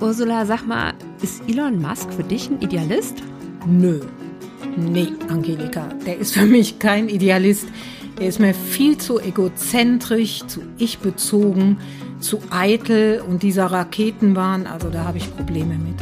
Ursula, sag mal, ist Elon Musk für dich ein Idealist? Nö. Nee, Angelika, der ist für mich kein Idealist. Er ist mir viel zu egozentrisch, zu ich-bezogen, zu eitel und dieser Raketenbahn, also da habe ich Probleme mit.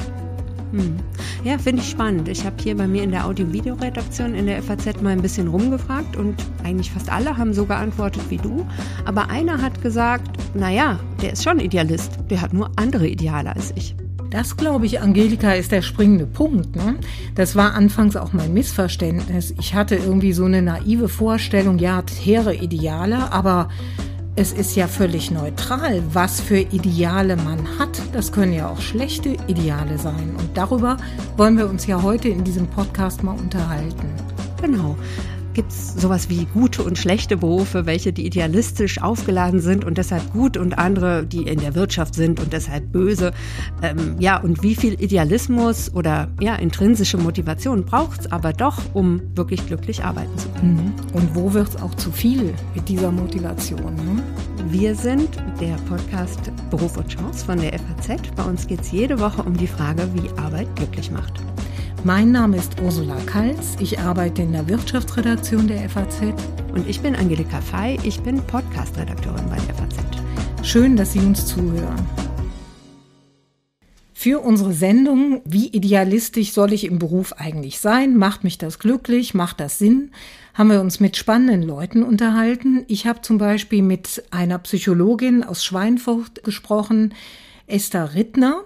Hm. Ja, finde ich spannend. Ich habe hier bei mir in der Audio-Video-Redaktion in der FAZ mal ein bisschen rumgefragt und eigentlich fast alle haben so geantwortet wie du. Aber einer hat gesagt, naja, der ist schon Idealist, der hat nur andere Ideale als ich. Das, glaube ich, Angelika, ist der springende Punkt. Ne? Das war anfangs auch mein Missverständnis. Ich hatte irgendwie so eine naive Vorstellung, ja, hehre Ideale, aber es ist ja völlig neutral, was für Ideale man hat. Das können ja auch schlechte Ideale sein. Und darüber wollen wir uns ja heute in diesem Podcast mal unterhalten. Genau. Gibt es sowas wie gute und schlechte Berufe, welche die idealistisch aufgeladen sind und deshalb gut und andere, die in der Wirtschaft sind und deshalb böse? Ähm, ja, und wie viel Idealismus oder ja, intrinsische Motivation braucht es aber doch, um wirklich glücklich arbeiten zu können? Mhm. Und wo wird es auch zu viel mit dieser Motivation? Ne? Wir sind der Podcast Beruf und Chance von der FAZ. Bei uns geht es jede Woche um die Frage, wie Arbeit glücklich macht. Mein Name ist Ursula Kals. Ich arbeite in der Wirtschaftsredaktion der FAZ. Und ich bin Angelika Fey. Ich bin Podcast-Redakteurin bei der FAZ. Schön, dass Sie uns zuhören. Für unsere Sendung Wie idealistisch soll ich im Beruf eigentlich sein? Macht mich das glücklich? Macht das Sinn? Haben wir uns mit spannenden Leuten unterhalten. Ich habe zum Beispiel mit einer Psychologin aus Schweinfurt gesprochen, Esther Rittner.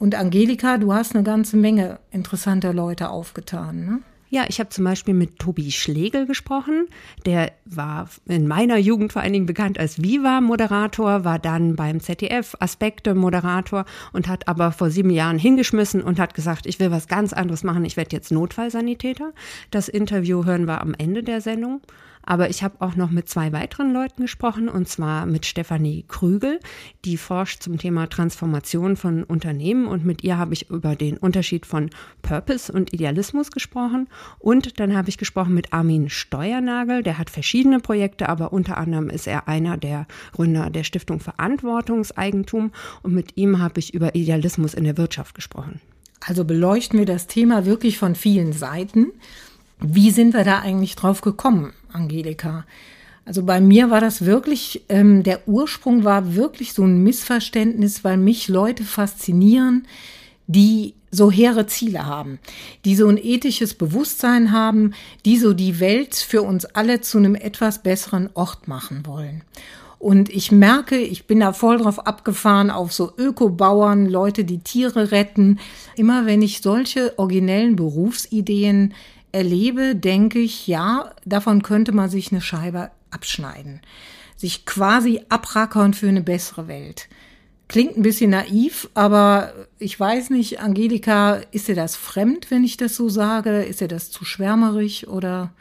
Und Angelika, du hast eine ganze Menge interessanter Leute aufgetan. Ne? Ja, ich habe zum Beispiel mit Tobi Schlegel gesprochen. Der war in meiner Jugend vor allen Dingen bekannt als Viva-Moderator, war dann beim ZDF Aspekte-Moderator und hat aber vor sieben Jahren hingeschmissen und hat gesagt, ich will was ganz anderes machen, ich werde jetzt Notfallsanitäter. Das Interview hören wir am Ende der Sendung. Aber ich habe auch noch mit zwei weiteren Leuten gesprochen, und zwar mit Stefanie Krügel, die forscht zum Thema Transformation von Unternehmen. Und mit ihr habe ich über den Unterschied von Purpose und Idealismus gesprochen. Und dann habe ich gesprochen mit Armin Steuernagel, der hat verschiedene Projekte, aber unter anderem ist er einer der Gründer der Stiftung Verantwortungseigentum. Und mit ihm habe ich über Idealismus in der Wirtschaft gesprochen. Also beleuchten wir das Thema wirklich von vielen Seiten. Wie sind wir da eigentlich drauf gekommen, Angelika? Also bei mir war das wirklich, ähm, der Ursprung war wirklich so ein Missverständnis, weil mich Leute faszinieren, die so hehre Ziele haben, die so ein ethisches Bewusstsein haben, die so die Welt für uns alle zu einem etwas besseren Ort machen wollen. Und ich merke, ich bin da voll drauf abgefahren auf so Ökobauern, Leute, die Tiere retten. Immer wenn ich solche originellen Berufsideen erlebe, denke ich, ja, davon könnte man sich eine Scheibe abschneiden. Sich quasi abrackern für eine bessere Welt. Klingt ein bisschen naiv, aber ich weiß nicht, Angelika, ist dir das fremd, wenn ich das so sage? Ist dir das zu schwärmerig oder?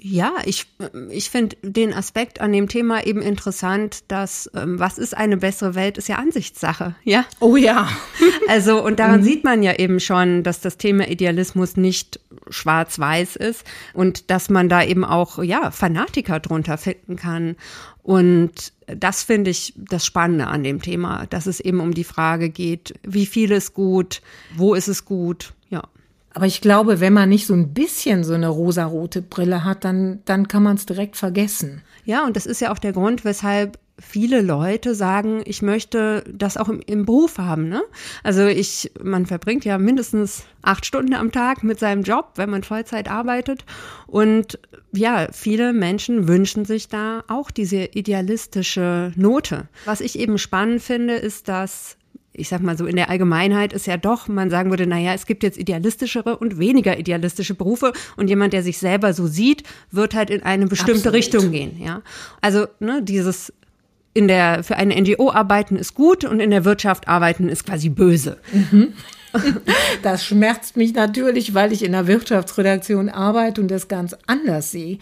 Ja, ich, ich finde den Aspekt an dem Thema eben interessant, dass ähm, was ist eine bessere Welt, ist ja Ansichtssache, ja? Oh ja. also, und daran mhm. sieht man ja eben schon, dass das Thema Idealismus nicht schwarz-weiß ist und dass man da eben auch, ja, Fanatiker drunter finden kann. Und das finde ich das Spannende an dem Thema, dass es eben um die Frage geht, wie viel ist gut, wo ist es gut. Aber ich glaube, wenn man nicht so ein bisschen so eine rosarote Brille hat, dann, dann kann man es direkt vergessen. Ja, und das ist ja auch der Grund, weshalb viele Leute sagen, ich möchte das auch im, im, Beruf haben. Ne? Also ich, man verbringt ja mindestens acht Stunden am Tag mit seinem Job, wenn man Vollzeit arbeitet. Und ja, viele Menschen wünschen sich da auch diese idealistische Note. Was ich eben spannend finde, ist, dass ich sag mal so, in der Allgemeinheit ist ja doch, man sagen würde, naja, es gibt jetzt idealistischere und weniger idealistische Berufe und jemand, der sich selber so sieht, wird halt in eine bestimmte Absolut. Richtung gehen, ja. Also, ne, dieses in der, für eine NGO arbeiten ist gut und in der Wirtschaft arbeiten ist quasi böse. Mhm. Das schmerzt mich natürlich, weil ich in der Wirtschaftsredaktion arbeite und das ganz anders sehe.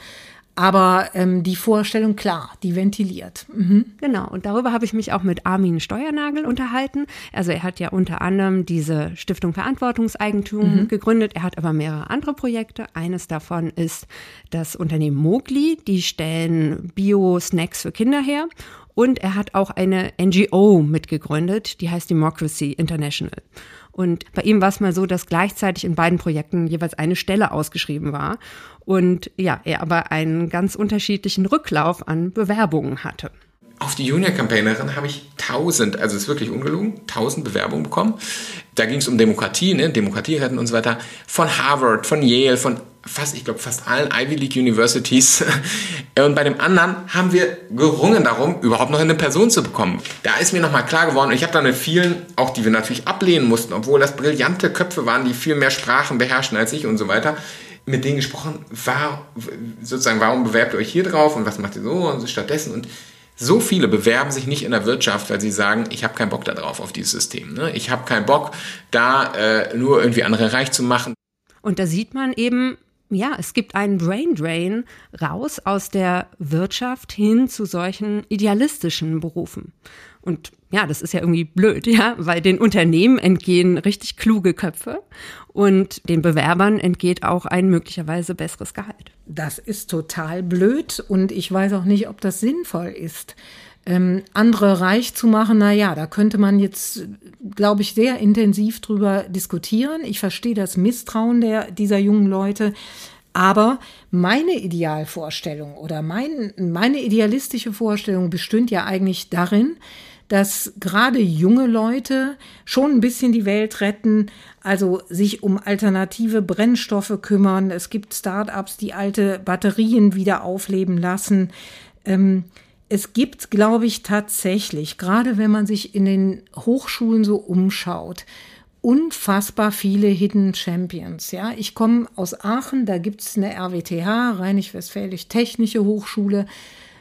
Aber ähm, die Vorstellung, klar, die ventiliert. Mhm. Genau, und darüber habe ich mich auch mit Armin Steuernagel unterhalten. Also er hat ja unter anderem diese Stiftung Verantwortungseigentum mhm. gegründet. Er hat aber mehrere andere Projekte. Eines davon ist das Unternehmen Mogli. Die stellen Bio-Snacks für Kinder her. Und er hat auch eine NGO mitgegründet, die heißt Democracy International. Und bei ihm war es mal so, dass gleichzeitig in beiden Projekten jeweils eine Stelle ausgeschrieben war. Und ja, er aber einen ganz unterschiedlichen Rücklauf an Bewerbungen hatte. Auf die Junior-Campaignerin habe ich tausend, also es ist wirklich ungelogen, tausend Bewerbungen bekommen. Da ging es um Demokratie, ne, Demokratie retten und so weiter. Von Harvard, von Yale, von fast, ich glaube, fast allen Ivy League Universities. Und bei dem anderen haben wir gerungen darum, überhaupt noch eine Person zu bekommen. Da ist mir nochmal klar geworden, ich habe da mit vielen, auch die wir natürlich ablehnen mussten, obwohl das brillante Köpfe waren, die viel mehr Sprachen beherrschen als ich und so weiter, mit denen gesprochen, war, sozusagen, warum bewerbt ihr euch hier drauf und was macht ihr so und so stattdessen und so viele bewerben sich nicht in der Wirtschaft, weil sie sagen, ich habe keinen Bock darauf, auf dieses System. Ne? Ich habe keinen Bock, da äh, nur irgendwie andere reich zu machen. Und da sieht man eben, ja, es gibt einen Brain Drain raus aus der Wirtschaft hin zu solchen idealistischen Berufen. Und ja, das ist ja irgendwie blöd, ja, weil den Unternehmen entgehen richtig kluge Köpfe und den Bewerbern entgeht auch ein möglicherweise besseres Gehalt. Das ist total blöd und ich weiß auch nicht, ob das sinnvoll ist. Ähm, andere reich zu machen, na ja, da könnte man jetzt, glaube ich, sehr intensiv drüber diskutieren. Ich verstehe das Misstrauen der, dieser jungen Leute. Aber meine Idealvorstellung oder mein, meine idealistische Vorstellung bestünde ja eigentlich darin, dass gerade junge Leute schon ein bisschen die Welt retten, also sich um alternative Brennstoffe kümmern. Es gibt Start-ups, die alte Batterien wieder aufleben lassen. Ähm, es gibt, glaube ich, tatsächlich, gerade wenn man sich in den Hochschulen so umschaut, unfassbar viele Hidden Champions. Ja, ich komme aus Aachen, da gibt es eine RWTH, Rheinisch-Westfälisch Technische Hochschule.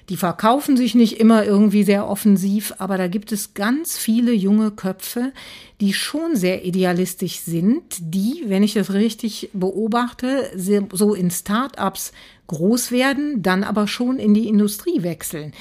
Die verkaufen sich nicht immer irgendwie sehr offensiv, aber da gibt es ganz viele junge Köpfe, die schon sehr idealistisch sind, die, wenn ich das richtig beobachte, so in Start-ups groß werden, dann aber schon in die Industrie wechseln.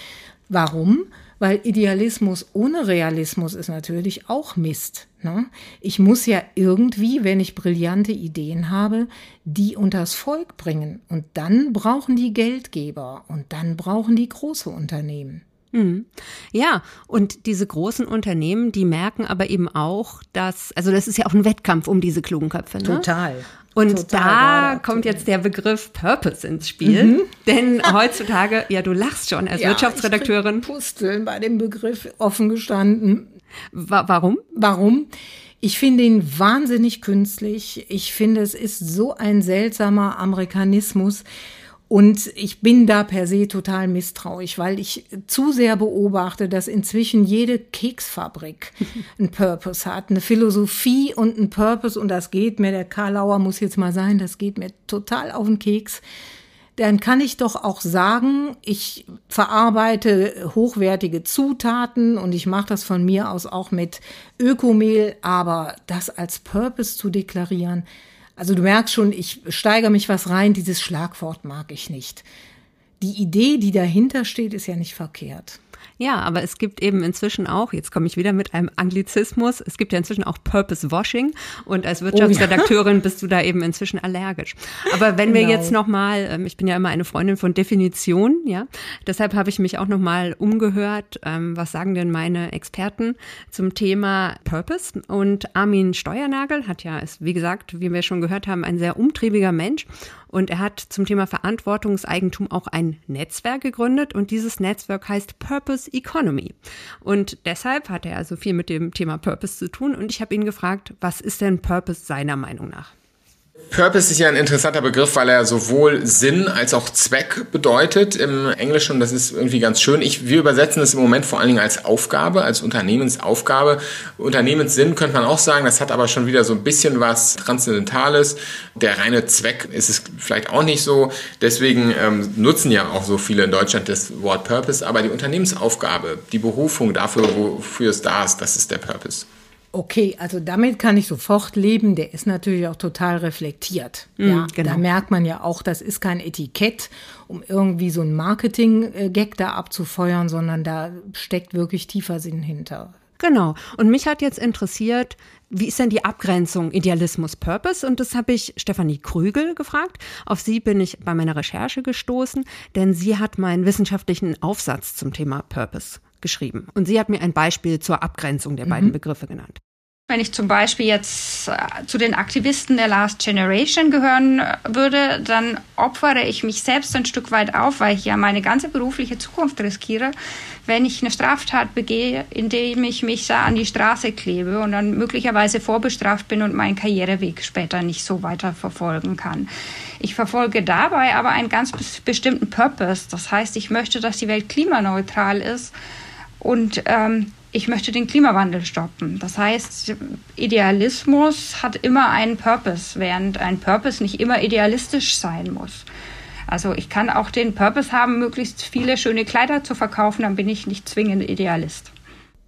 Warum? Weil Idealismus ohne Realismus ist natürlich auch Mist. Ne? Ich muss ja irgendwie, wenn ich brillante Ideen habe, die unters Volk bringen. Und dann brauchen die Geldgeber und dann brauchen die große Unternehmen. Mhm. Ja, und diese großen Unternehmen, die merken aber eben auch, dass, also das ist ja auch ein Wettkampf um diese klugen Köpfe. Ne? Total. Und Total da kommt jetzt der Begriff Purpose ins Spiel. Mhm. Denn heutzutage, ja, du lachst schon als ja, Wirtschaftsredakteurin. Ich Pusteln bei dem Begriff offen gestanden. Wa warum? Warum? Ich finde ihn wahnsinnig künstlich. Ich finde, es ist so ein seltsamer Amerikanismus. Und ich bin da per se total misstrauisch, weil ich zu sehr beobachte, dass inzwischen jede Keksfabrik einen Purpose hat, eine Philosophie und einen Purpose. Und das geht mir, der Karlauer muss jetzt mal sein, das geht mir total auf den Keks. Dann kann ich doch auch sagen, ich verarbeite hochwertige Zutaten und ich mache das von mir aus auch mit Ökomehl, aber das als Purpose zu deklarieren, also du merkst schon, ich steigere mich was rein, dieses Schlagwort mag ich nicht. Die Idee, die dahinter steht, ist ja nicht verkehrt. Ja, aber es gibt eben inzwischen auch, jetzt komme ich wieder mit einem Anglizismus, es gibt ja inzwischen auch Purpose Washing und als Wirtschaftsredakteurin oh, ja. bist du da eben inzwischen allergisch. Aber wenn genau. wir jetzt nochmal, ähm, ich bin ja immer eine Freundin von Definition, ja, deshalb habe ich mich auch nochmal umgehört, ähm, was sagen denn meine Experten zum Thema Purpose und Armin Steuernagel hat ja, ist wie gesagt, wie wir schon gehört haben, ein sehr umtriebiger Mensch und er hat zum Thema Verantwortungseigentum auch ein Netzwerk gegründet und dieses Netzwerk heißt Purpose Economy. Und deshalb hat er also viel mit dem Thema Purpose zu tun und ich habe ihn gefragt, was ist denn Purpose seiner Meinung nach? Purpose ist ja ein interessanter Begriff, weil er sowohl Sinn als auch Zweck bedeutet im Englischen. Das ist irgendwie ganz schön. Ich, wir übersetzen es im Moment vor allen Dingen als Aufgabe, als Unternehmensaufgabe. Unternehmenssinn könnte man auch sagen. Das hat aber schon wieder so ein bisschen was Transzendentales. Der reine Zweck ist es vielleicht auch nicht so. Deswegen ähm, nutzen ja auch so viele in Deutschland das Wort Purpose. Aber die Unternehmensaufgabe, die Berufung dafür, wofür es da ist, das ist der Purpose. Okay, also damit kann ich sofort leben. Der ist natürlich auch total reflektiert. Mm, ja, genau. da merkt man ja auch, das ist kein Etikett, um irgendwie so ein Marketing-Gag da abzufeuern, sondern da steckt wirklich tiefer Sinn hinter. Genau. Und mich hat jetzt interessiert, wie ist denn die Abgrenzung Idealismus Purpose? Und das habe ich Stefanie Krügel gefragt. Auf sie bin ich bei meiner Recherche gestoßen, denn sie hat meinen wissenschaftlichen Aufsatz zum Thema Purpose geschrieben. Und sie hat mir ein Beispiel zur Abgrenzung der beiden Begriffe genannt. Wenn ich zum Beispiel jetzt äh, zu den Aktivisten der Last Generation gehören äh, würde, dann opfere ich mich selbst ein Stück weit auf, weil ich ja meine ganze berufliche Zukunft riskiere, wenn ich eine Straftat begehe, indem ich mich da an die Straße klebe und dann möglicherweise vorbestraft bin und meinen Karriereweg später nicht so weiter verfolgen kann. Ich verfolge dabei aber einen ganz bestimmten Purpose. Das heißt, ich möchte, dass die Welt klimaneutral ist und ähm, ich möchte den Klimawandel stoppen. Das heißt, Idealismus hat immer einen Purpose, während ein Purpose nicht immer idealistisch sein muss. Also ich kann auch den Purpose haben, möglichst viele schöne Kleider zu verkaufen, dann bin ich nicht zwingend Idealist.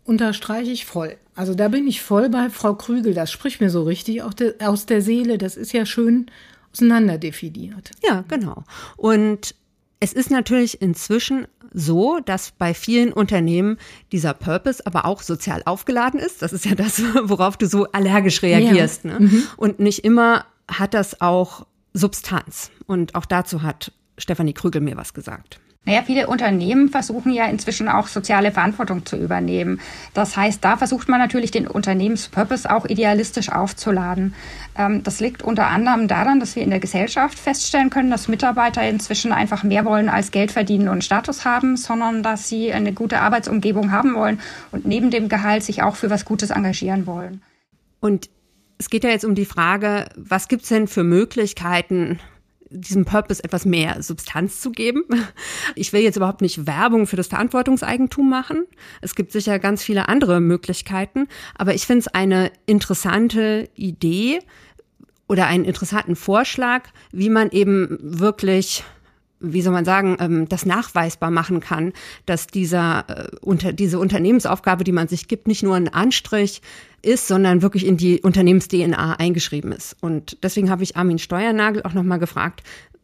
Unterstreiche ich voll. Also da bin ich voll bei Frau Krügel. Das spricht mir so richtig aus der Seele. Das ist ja schön auseinanderdefiniert. Ja, genau. Und es ist natürlich inzwischen so, dass bei vielen Unternehmen dieser Purpose aber auch sozial aufgeladen ist. Das ist ja das, worauf du so allergisch reagierst. Ja. Ne? Mhm. Und nicht immer hat das auch Substanz. Und auch dazu hat Stefanie Krügel mir was gesagt. Naja, viele Unternehmen versuchen ja inzwischen auch soziale Verantwortung zu übernehmen. Das heißt, da versucht man natürlich den Unternehmenspurpose auch idealistisch aufzuladen. Ähm, das liegt unter anderem daran, dass wir in der Gesellschaft feststellen können, dass Mitarbeiter inzwischen einfach mehr wollen als Geld verdienen und Status haben, sondern dass sie eine gute Arbeitsumgebung haben wollen und neben dem Gehalt sich auch für was Gutes engagieren wollen. Und es geht ja jetzt um die Frage, was gibt's denn für Möglichkeiten, diesem Purpose etwas mehr Substanz zu geben. Ich will jetzt überhaupt nicht Werbung für das Verantwortungseigentum machen. Es gibt sicher ganz viele andere Möglichkeiten, aber ich finde es eine interessante Idee oder einen interessanten Vorschlag, wie man eben wirklich wie soll man sagen, ähm, das nachweisbar machen kann, dass dieser, äh, diese Unternehmensaufgabe, die man sich gibt, nicht nur ein Anstrich ist, sondern wirklich in die Unternehmens-DNA eingeschrieben ist. Und deswegen habe ich Armin Steuernagel auch nochmal gefragt,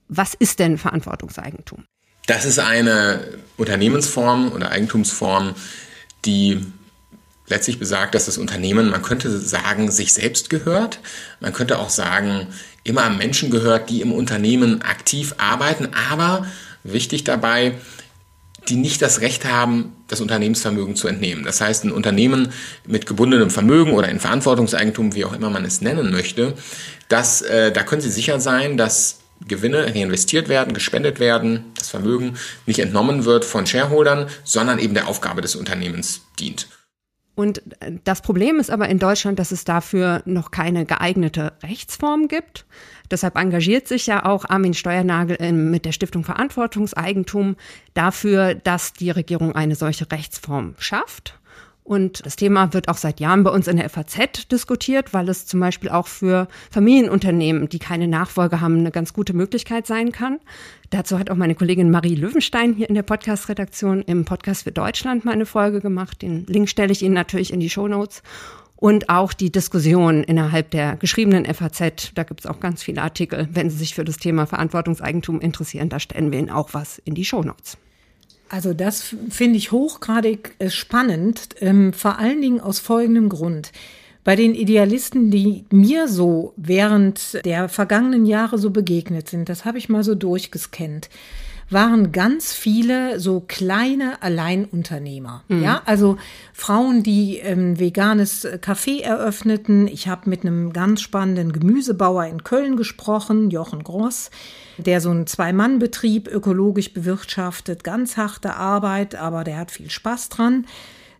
was ist denn Verantwortungseigentum? Das ist eine Unternehmensform oder Eigentumsform, die letztlich besagt, dass das Unternehmen, man könnte sagen, sich selbst gehört. Man könnte auch sagen, immer Menschen gehört, die im Unternehmen aktiv arbeiten, aber wichtig dabei, die nicht das Recht haben, das Unternehmensvermögen zu entnehmen. Das heißt, ein Unternehmen mit gebundenem Vermögen oder in Verantwortungseigentum, wie auch immer man es nennen möchte, das, äh, da können Sie sicher sein, dass Gewinne reinvestiert werden, gespendet werden, das Vermögen nicht entnommen wird von Shareholdern, sondern eben der Aufgabe des Unternehmens dient. Und das Problem ist aber in Deutschland, dass es dafür noch keine geeignete Rechtsform gibt. Deshalb engagiert sich ja auch Armin Steuernagel mit der Stiftung Verantwortungseigentum dafür, dass die Regierung eine solche Rechtsform schafft. Und das Thema wird auch seit Jahren bei uns in der FAZ diskutiert, weil es zum Beispiel auch für Familienunternehmen, die keine Nachfolge haben, eine ganz gute Möglichkeit sein kann. Dazu hat auch meine Kollegin Marie Löwenstein hier in der Podcast-Redaktion im Podcast für Deutschland mal eine Folge gemacht. Den Link stelle ich Ihnen natürlich in die Show Notes. Und auch die Diskussion innerhalb der geschriebenen FAZ, da gibt es auch ganz viele Artikel. Wenn Sie sich für das Thema Verantwortungseigentum interessieren, da stellen wir Ihnen auch was in die Show Notes. Also das finde ich hochgradig äh, spannend, ähm, vor allen Dingen aus folgendem Grund. Bei den Idealisten, die mir so während der vergangenen Jahre so begegnet sind, das habe ich mal so durchgescannt, waren ganz viele so kleine Alleinunternehmer. Mhm. Ja, also Frauen, die ähm, veganes Café eröffneten. Ich habe mit einem ganz spannenden Gemüsebauer in Köln gesprochen, Jochen Gross der so einen Zwei-Mann-Betrieb ökologisch bewirtschaftet, ganz harte Arbeit, aber der hat viel Spaß dran.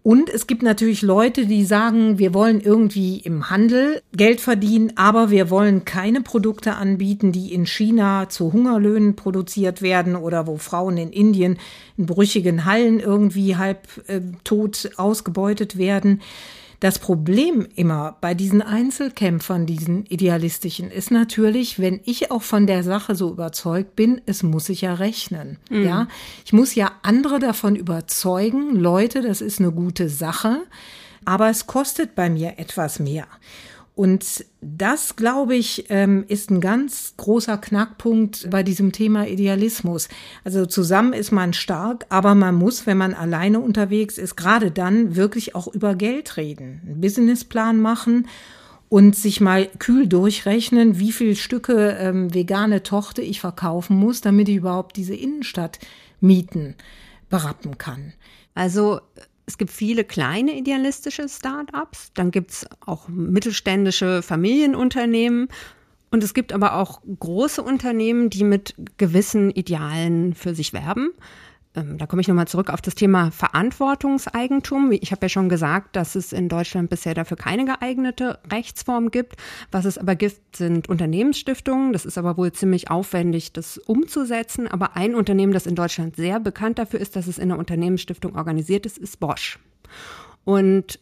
Und es gibt natürlich Leute, die sagen, wir wollen irgendwie im Handel Geld verdienen, aber wir wollen keine Produkte anbieten, die in China zu Hungerlöhnen produziert werden oder wo Frauen in Indien in brüchigen Hallen irgendwie halb äh, tot ausgebeutet werden. Das Problem immer bei diesen Einzelkämpfern, diesen idealistischen, ist natürlich, wenn ich auch von der Sache so überzeugt bin, es muss sich ja rechnen. Mhm. Ja, ich muss ja andere davon überzeugen, Leute, das ist eine gute Sache. aber es kostet bei mir etwas mehr. Und das, glaube ich, ähm, ist ein ganz großer Knackpunkt bei diesem Thema Idealismus. Also zusammen ist man stark, aber man muss, wenn man alleine unterwegs ist, gerade dann wirklich auch über Geld reden, einen Businessplan machen und sich mal kühl durchrechnen, wie viel Stücke ähm, vegane Tochter ich verkaufen muss, damit ich überhaupt diese Innenstadtmieten berappen kann. Also es gibt viele kleine idealistische Start-ups, dann gibt es auch mittelständische Familienunternehmen. Und es gibt aber auch große Unternehmen, die mit gewissen Idealen für sich werben da komme ich nochmal zurück auf das Thema Verantwortungseigentum. Ich habe ja schon gesagt, dass es in Deutschland bisher dafür keine geeignete Rechtsform gibt. Was es aber gibt, sind Unternehmensstiftungen. Das ist aber wohl ziemlich aufwendig, das umzusetzen. Aber ein Unternehmen, das in Deutschland sehr bekannt dafür ist, dass es in einer Unternehmensstiftung organisiert ist, ist Bosch. Und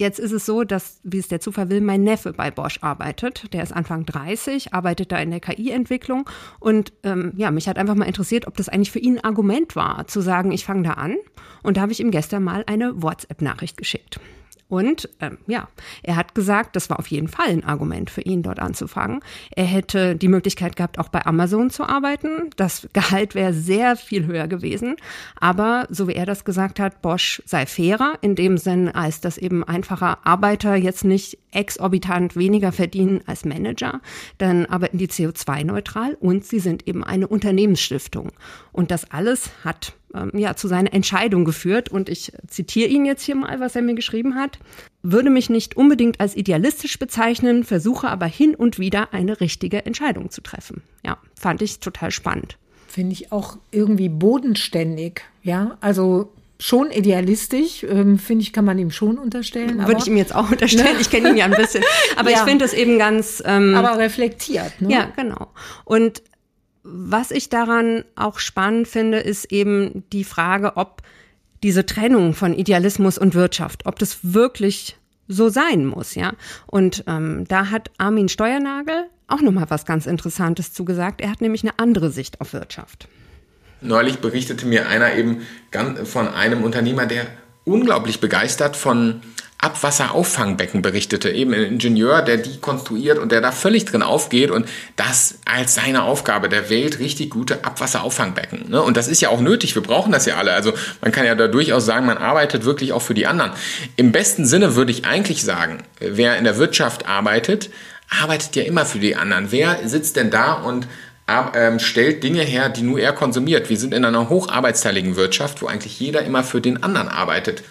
Jetzt ist es so, dass, wie es der Zufall will, mein Neffe bei Bosch arbeitet. Der ist Anfang 30, arbeitet da in der KI-Entwicklung. Und ähm, ja, mich hat einfach mal interessiert, ob das eigentlich für ihn ein Argument war, zu sagen, ich fange da an. Und da habe ich ihm gestern mal eine WhatsApp-Nachricht geschickt. Und ähm, ja, er hat gesagt, das war auf jeden Fall ein Argument für ihn, dort anzufangen. Er hätte die Möglichkeit gehabt, auch bei Amazon zu arbeiten. Das Gehalt wäre sehr viel höher gewesen. Aber so wie er das gesagt hat, Bosch sei fairer, in dem Sinn, als dass eben einfacher Arbeiter jetzt nicht exorbitant weniger verdienen als Manager. Dann arbeiten die CO2-neutral und sie sind eben eine Unternehmensstiftung. Und das alles hat ähm, ja, zu seiner Entscheidung geführt. Und ich zitiere ihn jetzt hier mal, was er mir geschrieben hat. Würde mich nicht unbedingt als idealistisch bezeichnen, versuche aber hin und wieder eine richtige Entscheidung zu treffen. Ja, fand ich total spannend. Finde ich auch irgendwie bodenständig. Ja, also schon idealistisch, ähm, finde ich, kann man ihm schon unterstellen. Würde ich ihm jetzt auch unterstellen. Ne? Ich kenne ihn ja ein bisschen. Aber ja. ich finde es eben ganz. Ähm, aber reflektiert. Ne? Ja, genau. Und was ich daran auch spannend finde, ist eben die Frage, ob diese Trennung von Idealismus und Wirtschaft, ob das wirklich so sein muss, ja. Und ähm, da hat Armin Steuernagel auch noch mal was ganz Interessantes zugesagt. Er hat nämlich eine andere Sicht auf Wirtschaft. Neulich berichtete mir einer eben von einem Unternehmer, der unglaublich begeistert von Abwasserauffangbecken berichtete. Eben ein Ingenieur, der die konstruiert und der da völlig drin aufgeht und das als seine Aufgabe der Welt richtig gute Abwasserauffangbecken. Ne? Und das ist ja auch nötig. Wir brauchen das ja alle. Also man kann ja da durchaus sagen, man arbeitet wirklich auch für die anderen. Im besten Sinne würde ich eigentlich sagen, wer in der Wirtschaft arbeitet, arbeitet ja immer für die anderen. Wer sitzt denn da und stellt Dinge her, die nur er konsumiert. Wir sind in einer hocharbeitsteiligen Wirtschaft, wo eigentlich jeder immer für den anderen arbeitet.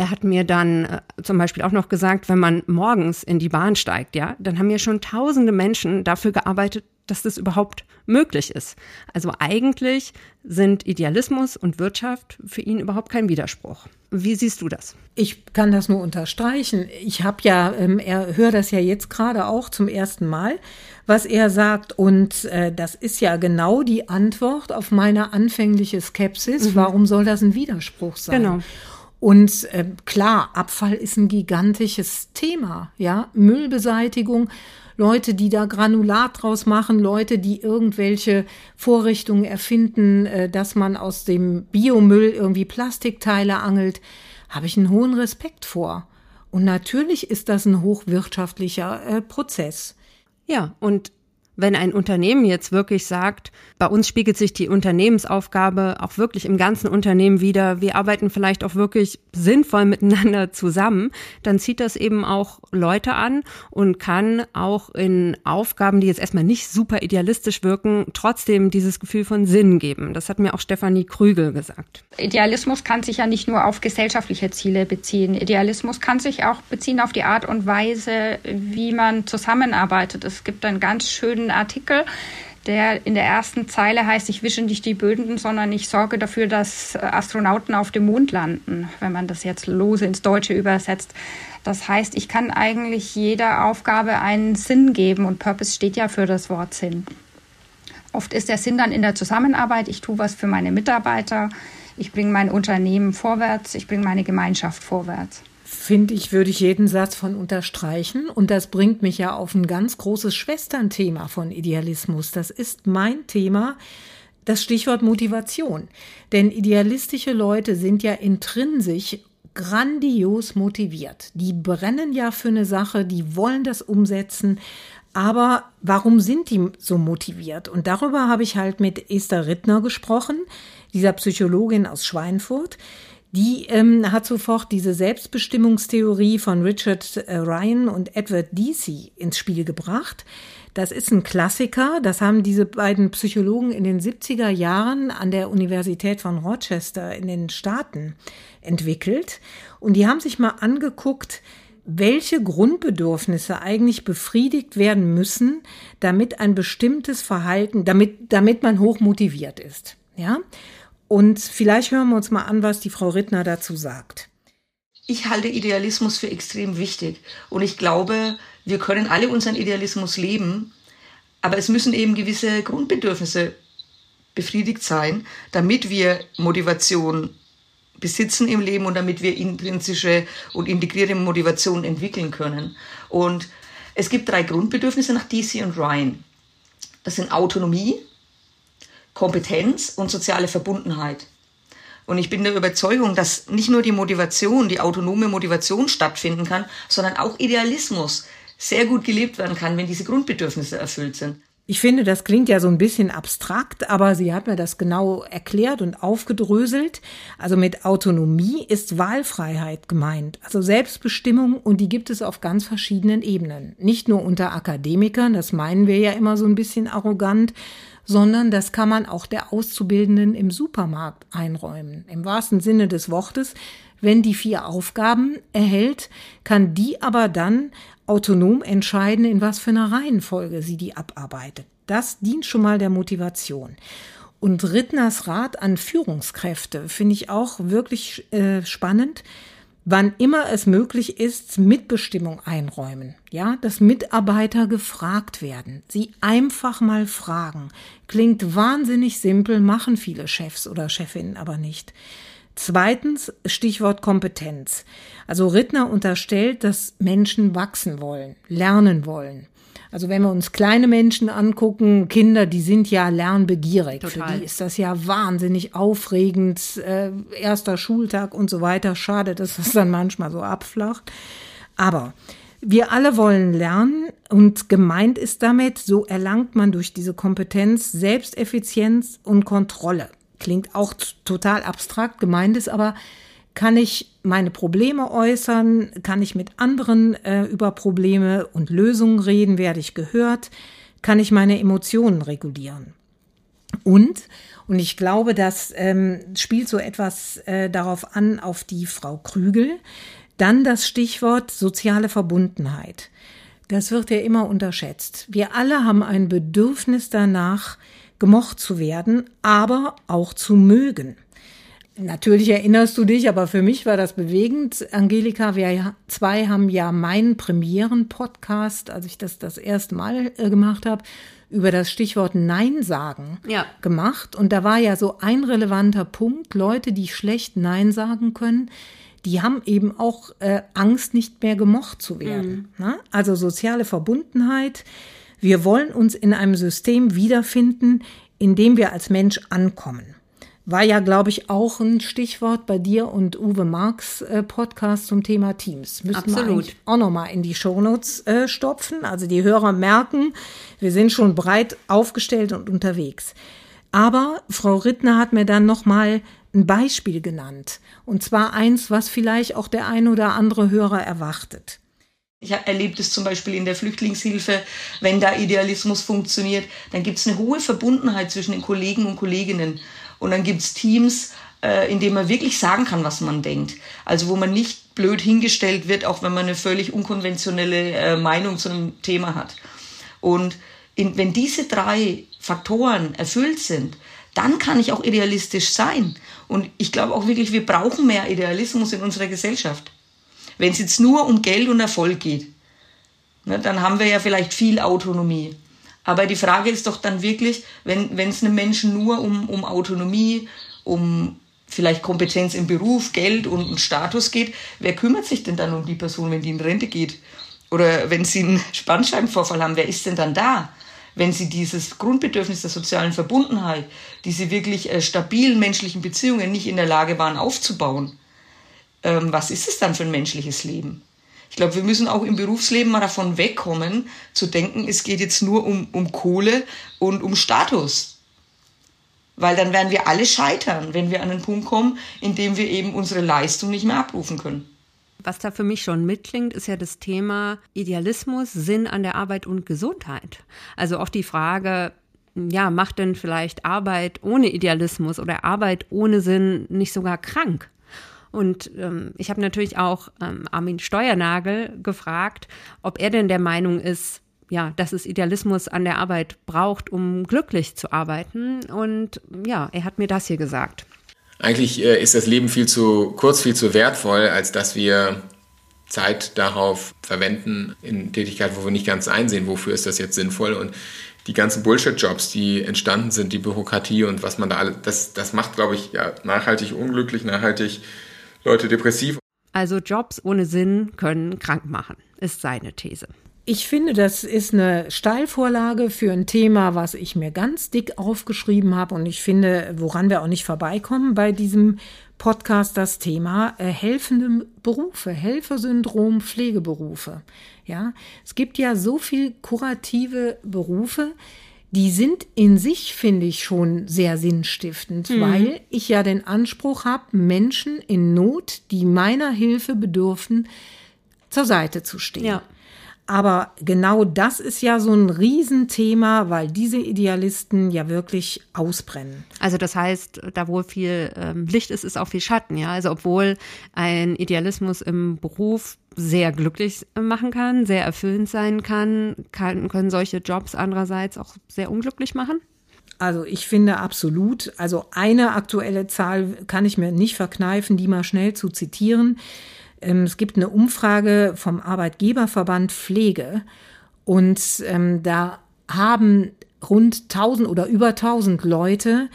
Er hat mir dann äh, zum Beispiel auch noch gesagt, wenn man morgens in die Bahn steigt, ja, dann haben ja schon tausende Menschen dafür gearbeitet, dass das überhaupt möglich ist. Also eigentlich sind Idealismus und Wirtschaft für ihn überhaupt kein Widerspruch. Wie siehst du das? Ich kann das nur unterstreichen. Ich habe ja, ähm, er höre das ja jetzt gerade auch zum ersten Mal, was er sagt. Und äh, das ist ja genau die Antwort auf meine anfängliche Skepsis. Mhm. Warum soll das ein Widerspruch sein? Genau. Und äh, klar, Abfall ist ein gigantisches Thema, ja. Müllbeseitigung, Leute, die da Granulat draus machen, Leute, die irgendwelche Vorrichtungen erfinden, äh, dass man aus dem Biomüll irgendwie Plastikteile angelt, habe ich einen hohen Respekt vor. Und natürlich ist das ein hochwirtschaftlicher äh, Prozess. Ja, und wenn ein Unternehmen jetzt wirklich sagt, bei uns spiegelt sich die Unternehmensaufgabe auch wirklich im ganzen Unternehmen wieder, wir arbeiten vielleicht auch wirklich sinnvoll miteinander zusammen, dann zieht das eben auch Leute an und kann auch in Aufgaben, die jetzt erstmal nicht super idealistisch wirken, trotzdem dieses Gefühl von Sinn geben. Das hat mir auch Stefanie Krügel gesagt. Idealismus kann sich ja nicht nur auf gesellschaftliche Ziele beziehen. Idealismus kann sich auch beziehen auf die Art und Weise, wie man zusammenarbeitet. Es gibt einen ganz schönen Artikel, der in der ersten Zeile heißt, ich wische nicht die Böden, sondern ich sorge dafür, dass Astronauten auf dem Mond landen, wenn man das jetzt lose ins Deutsche übersetzt. Das heißt, ich kann eigentlich jeder Aufgabe einen Sinn geben und Purpose steht ja für das Wort Sinn. Oft ist der Sinn dann in der Zusammenarbeit, ich tue was für meine Mitarbeiter, ich bringe mein Unternehmen vorwärts, ich bringe meine Gemeinschaft vorwärts finde ich, würde ich jeden Satz von unterstreichen. Und das bringt mich ja auf ein ganz großes Schwesternthema von Idealismus. Das ist mein Thema, das Stichwort Motivation. Denn idealistische Leute sind ja intrinsisch grandios motiviert. Die brennen ja für eine Sache, die wollen das umsetzen. Aber warum sind die so motiviert? Und darüber habe ich halt mit Esther Rittner gesprochen, dieser Psychologin aus Schweinfurt. Die ähm, hat sofort diese Selbstbestimmungstheorie von Richard äh, Ryan und Edward Deasy ins Spiel gebracht. Das ist ein Klassiker. Das haben diese beiden Psychologen in den 70er Jahren an der Universität von Rochester in den Staaten entwickelt. Und die haben sich mal angeguckt, welche Grundbedürfnisse eigentlich befriedigt werden müssen, damit ein bestimmtes Verhalten, damit, damit man hoch motiviert ist. Ja? Und vielleicht hören wir uns mal an, was die Frau Rittner dazu sagt. Ich halte Idealismus für extrem wichtig. Und ich glaube, wir können alle unseren Idealismus leben, aber es müssen eben gewisse Grundbedürfnisse befriedigt sein, damit wir Motivation besitzen im Leben und damit wir intrinsische und integrierte Motivation entwickeln können. Und es gibt drei Grundbedürfnisse nach DC und Ryan. Das sind Autonomie, Kompetenz und soziale Verbundenheit. Und ich bin der Überzeugung, dass nicht nur die Motivation, die autonome Motivation stattfinden kann, sondern auch Idealismus sehr gut gelebt werden kann, wenn diese Grundbedürfnisse erfüllt sind. Ich finde, das klingt ja so ein bisschen abstrakt, aber sie hat mir das genau erklärt und aufgedröselt. Also mit Autonomie ist Wahlfreiheit gemeint, also Selbstbestimmung und die gibt es auf ganz verschiedenen Ebenen. Nicht nur unter Akademikern, das meinen wir ja immer so ein bisschen arrogant, sondern das kann man auch der Auszubildenden im Supermarkt einräumen. Im wahrsten Sinne des Wortes, wenn die vier Aufgaben erhält, kann die aber dann autonom entscheiden, in was für einer Reihenfolge sie die abarbeitet. Das dient schon mal der Motivation. Und Rittners Rat an Führungskräfte finde ich auch wirklich äh, spannend. Wann immer es möglich ist, Mitbestimmung einräumen. Ja, dass Mitarbeiter gefragt werden. Sie einfach mal fragen. Klingt wahnsinnig simpel, machen viele Chefs oder Chefinnen aber nicht. Zweitens, Stichwort Kompetenz. Also Rittner unterstellt, dass Menschen wachsen wollen, lernen wollen. Also wenn wir uns kleine Menschen angucken, Kinder, die sind ja lernbegierig. Total. Für die ist das ja wahnsinnig aufregend. Äh, erster Schultag und so weiter. Schade, dass das dann manchmal so abflacht. Aber wir alle wollen lernen und gemeint ist damit, so erlangt man durch diese Kompetenz Selbsteffizienz und Kontrolle. Klingt auch total abstrakt, gemeint ist aber, kann ich meine Probleme äußern, kann ich mit anderen äh, über Probleme und Lösungen reden, werde ich gehört, kann ich meine Emotionen regulieren. Und, und ich glaube, das ähm, spielt so etwas äh, darauf an, auf die Frau Krügel, dann das Stichwort soziale Verbundenheit. Das wird ja immer unterschätzt. Wir alle haben ein Bedürfnis danach, gemocht zu werden, aber auch zu mögen. Natürlich erinnerst du dich, aber für mich war das bewegend. Angelika, wir zwei haben ja meinen Premieren-Podcast, als ich das das erste Mal äh, gemacht habe, über das Stichwort Nein sagen ja. gemacht. Und da war ja so ein relevanter Punkt, Leute, die schlecht Nein sagen können, die haben eben auch äh, Angst, nicht mehr gemocht zu werden. Mhm. Ne? Also soziale Verbundenheit, wir wollen uns in einem System wiederfinden, in dem wir als Mensch ankommen. War ja, glaube ich, auch ein Stichwort bei dir und Uwe Marks äh, Podcast zum Thema Teams. Müssen Absolut. wir auch nochmal in die Shownotes äh, stopfen. Also die Hörer merken, wir sind schon breit aufgestellt und unterwegs. Aber Frau Rittner hat mir dann nochmal ein Beispiel genannt. Und zwar eins, was vielleicht auch der ein oder andere Hörer erwartet. Ich erlebe das zum Beispiel in der Flüchtlingshilfe, wenn da Idealismus funktioniert, dann gibt es eine hohe Verbundenheit zwischen den Kollegen und Kolleginnen. Und dann gibt es Teams, äh, in denen man wirklich sagen kann, was man denkt. Also wo man nicht blöd hingestellt wird, auch wenn man eine völlig unkonventionelle äh, Meinung zu einem Thema hat. Und in, wenn diese drei Faktoren erfüllt sind, dann kann ich auch idealistisch sein. Und ich glaube auch wirklich, wir brauchen mehr Idealismus in unserer Gesellschaft. Wenn es jetzt nur um Geld und Erfolg geht, ne, dann haben wir ja vielleicht viel Autonomie. Aber die Frage ist doch dann wirklich, wenn es einem Menschen nur um, um Autonomie, um vielleicht Kompetenz im Beruf, Geld und, und Status geht, wer kümmert sich denn dann um die Person, wenn die in Rente geht? Oder wenn sie einen Spannscheibenvorfall haben, wer ist denn dann da? Wenn sie dieses Grundbedürfnis der sozialen Verbundenheit, diese wirklich äh, stabilen menschlichen Beziehungen nicht in der Lage waren aufzubauen, ähm, was ist es dann für ein menschliches Leben? Ich glaube, wir müssen auch im Berufsleben mal davon wegkommen, zu denken, es geht jetzt nur um, um Kohle und um Status. Weil dann werden wir alle scheitern, wenn wir an einen Punkt kommen, in dem wir eben unsere Leistung nicht mehr abrufen können. Was da für mich schon mitklingt, ist ja das Thema Idealismus, Sinn an der Arbeit und Gesundheit. Also auch die Frage, ja, macht denn vielleicht Arbeit ohne Idealismus oder Arbeit ohne Sinn nicht sogar krank? Und ähm, ich habe natürlich auch ähm, Armin Steuernagel gefragt, ob er denn der Meinung ist, ja, dass es Idealismus an der Arbeit braucht, um glücklich zu arbeiten. Und ja, er hat mir das hier gesagt. Eigentlich äh, ist das Leben viel zu kurz, viel zu wertvoll, als dass wir Zeit darauf verwenden in Tätigkeiten, wo wir nicht ganz einsehen, wofür ist das jetzt sinnvoll. Und die ganzen Bullshit-Jobs, die entstanden sind, die Bürokratie und was man da alles, das, das macht, glaube ich, ja, nachhaltig unglücklich, nachhaltig Leute depressiv. Also Jobs ohne Sinn können krank machen, ist seine These. Ich finde, das ist eine Steilvorlage für ein Thema, was ich mir ganz dick aufgeschrieben habe. Und ich finde, woran wir auch nicht vorbeikommen bei diesem Podcast, das Thema äh, helfende Berufe, Helfersyndrom, Pflegeberufe. Ja, es gibt ja so viel kurative Berufe, die sind in sich, finde ich, schon sehr sinnstiftend, mhm. weil ich ja den Anspruch habe, Menschen in Not, die meiner Hilfe bedürfen, zur Seite zu stehen. Ja. Aber genau das ist ja so ein Riesenthema, weil diese Idealisten ja wirklich ausbrennen. Also das heißt, da wo viel ähm, Licht ist, ist auch viel Schatten, ja. Also obwohl ein Idealismus im Beruf sehr glücklich machen kann, sehr erfüllend sein kann, kann können solche Jobs andererseits auch sehr unglücklich machen? Also ich finde absolut. Also eine aktuelle Zahl kann ich mir nicht verkneifen, die mal schnell zu zitieren. Ähm, es gibt eine Umfrage vom Arbeitgeberverband Pflege und ähm, da haben rund 1000 oder über 1000 Leute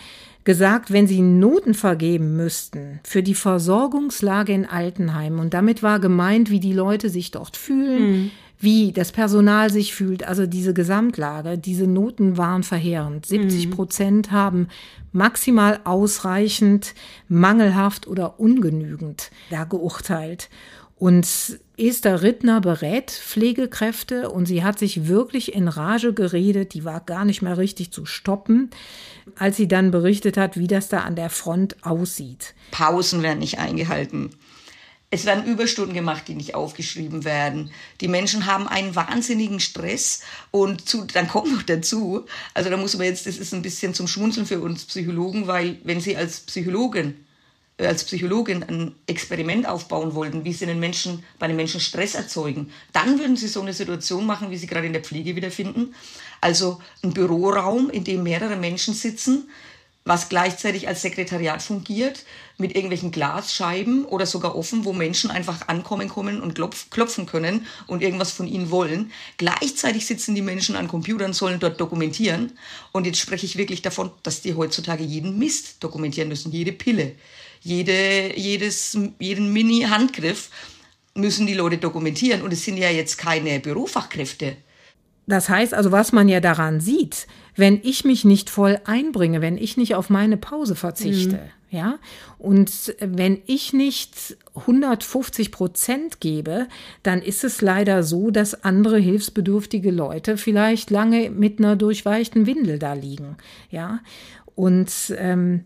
gesagt, wenn sie Noten vergeben müssten für die Versorgungslage in Altenheimen, und damit war gemeint, wie die Leute sich dort fühlen, mhm. Wie das Personal sich fühlt, also diese Gesamtlage, diese Noten waren verheerend. 70 mhm. Prozent haben maximal ausreichend, mangelhaft oder ungenügend da geurteilt. Und Esther Rittner berät Pflegekräfte und sie hat sich wirklich in Rage geredet, die war gar nicht mehr richtig zu stoppen, als sie dann berichtet hat, wie das da an der Front aussieht. Pausen werden nicht eingehalten. Es werden Überstunden gemacht, die nicht aufgeschrieben werden. Die Menschen haben einen wahnsinnigen Stress und zu, dann kommt noch dazu, also da muss man jetzt, das ist ein bisschen zum Schmunzeln für uns Psychologen, weil wenn Sie als Psychologin äh, als Psychologin ein Experiment aufbauen wollten, wie sie einen Menschen, bei einem Menschen Stress erzeugen, dann würden sie so eine Situation machen, wie sie gerade in der Pflege wiederfinden. Also ein Büroraum, in dem mehrere Menschen sitzen, was gleichzeitig als Sekretariat fungiert, mit irgendwelchen Glasscheiben oder sogar offen, wo Menschen einfach ankommen kommen und klopfen können und irgendwas von ihnen wollen. Gleichzeitig sitzen die Menschen an Computern, sollen dort dokumentieren. Und jetzt spreche ich wirklich davon, dass die heutzutage jeden Mist dokumentieren müssen, jede Pille, jede, jedes, jeden Mini-Handgriff müssen die Leute dokumentieren. Und es sind ja jetzt keine Bürofachkräfte. Das heißt also, was man ja daran sieht, wenn ich mich nicht voll einbringe, wenn ich nicht auf meine Pause verzichte, mhm. ja, und wenn ich nicht 150 Prozent gebe, dann ist es leider so, dass andere hilfsbedürftige Leute vielleicht lange mit einer durchweichten Windel da liegen, ja, und ähm,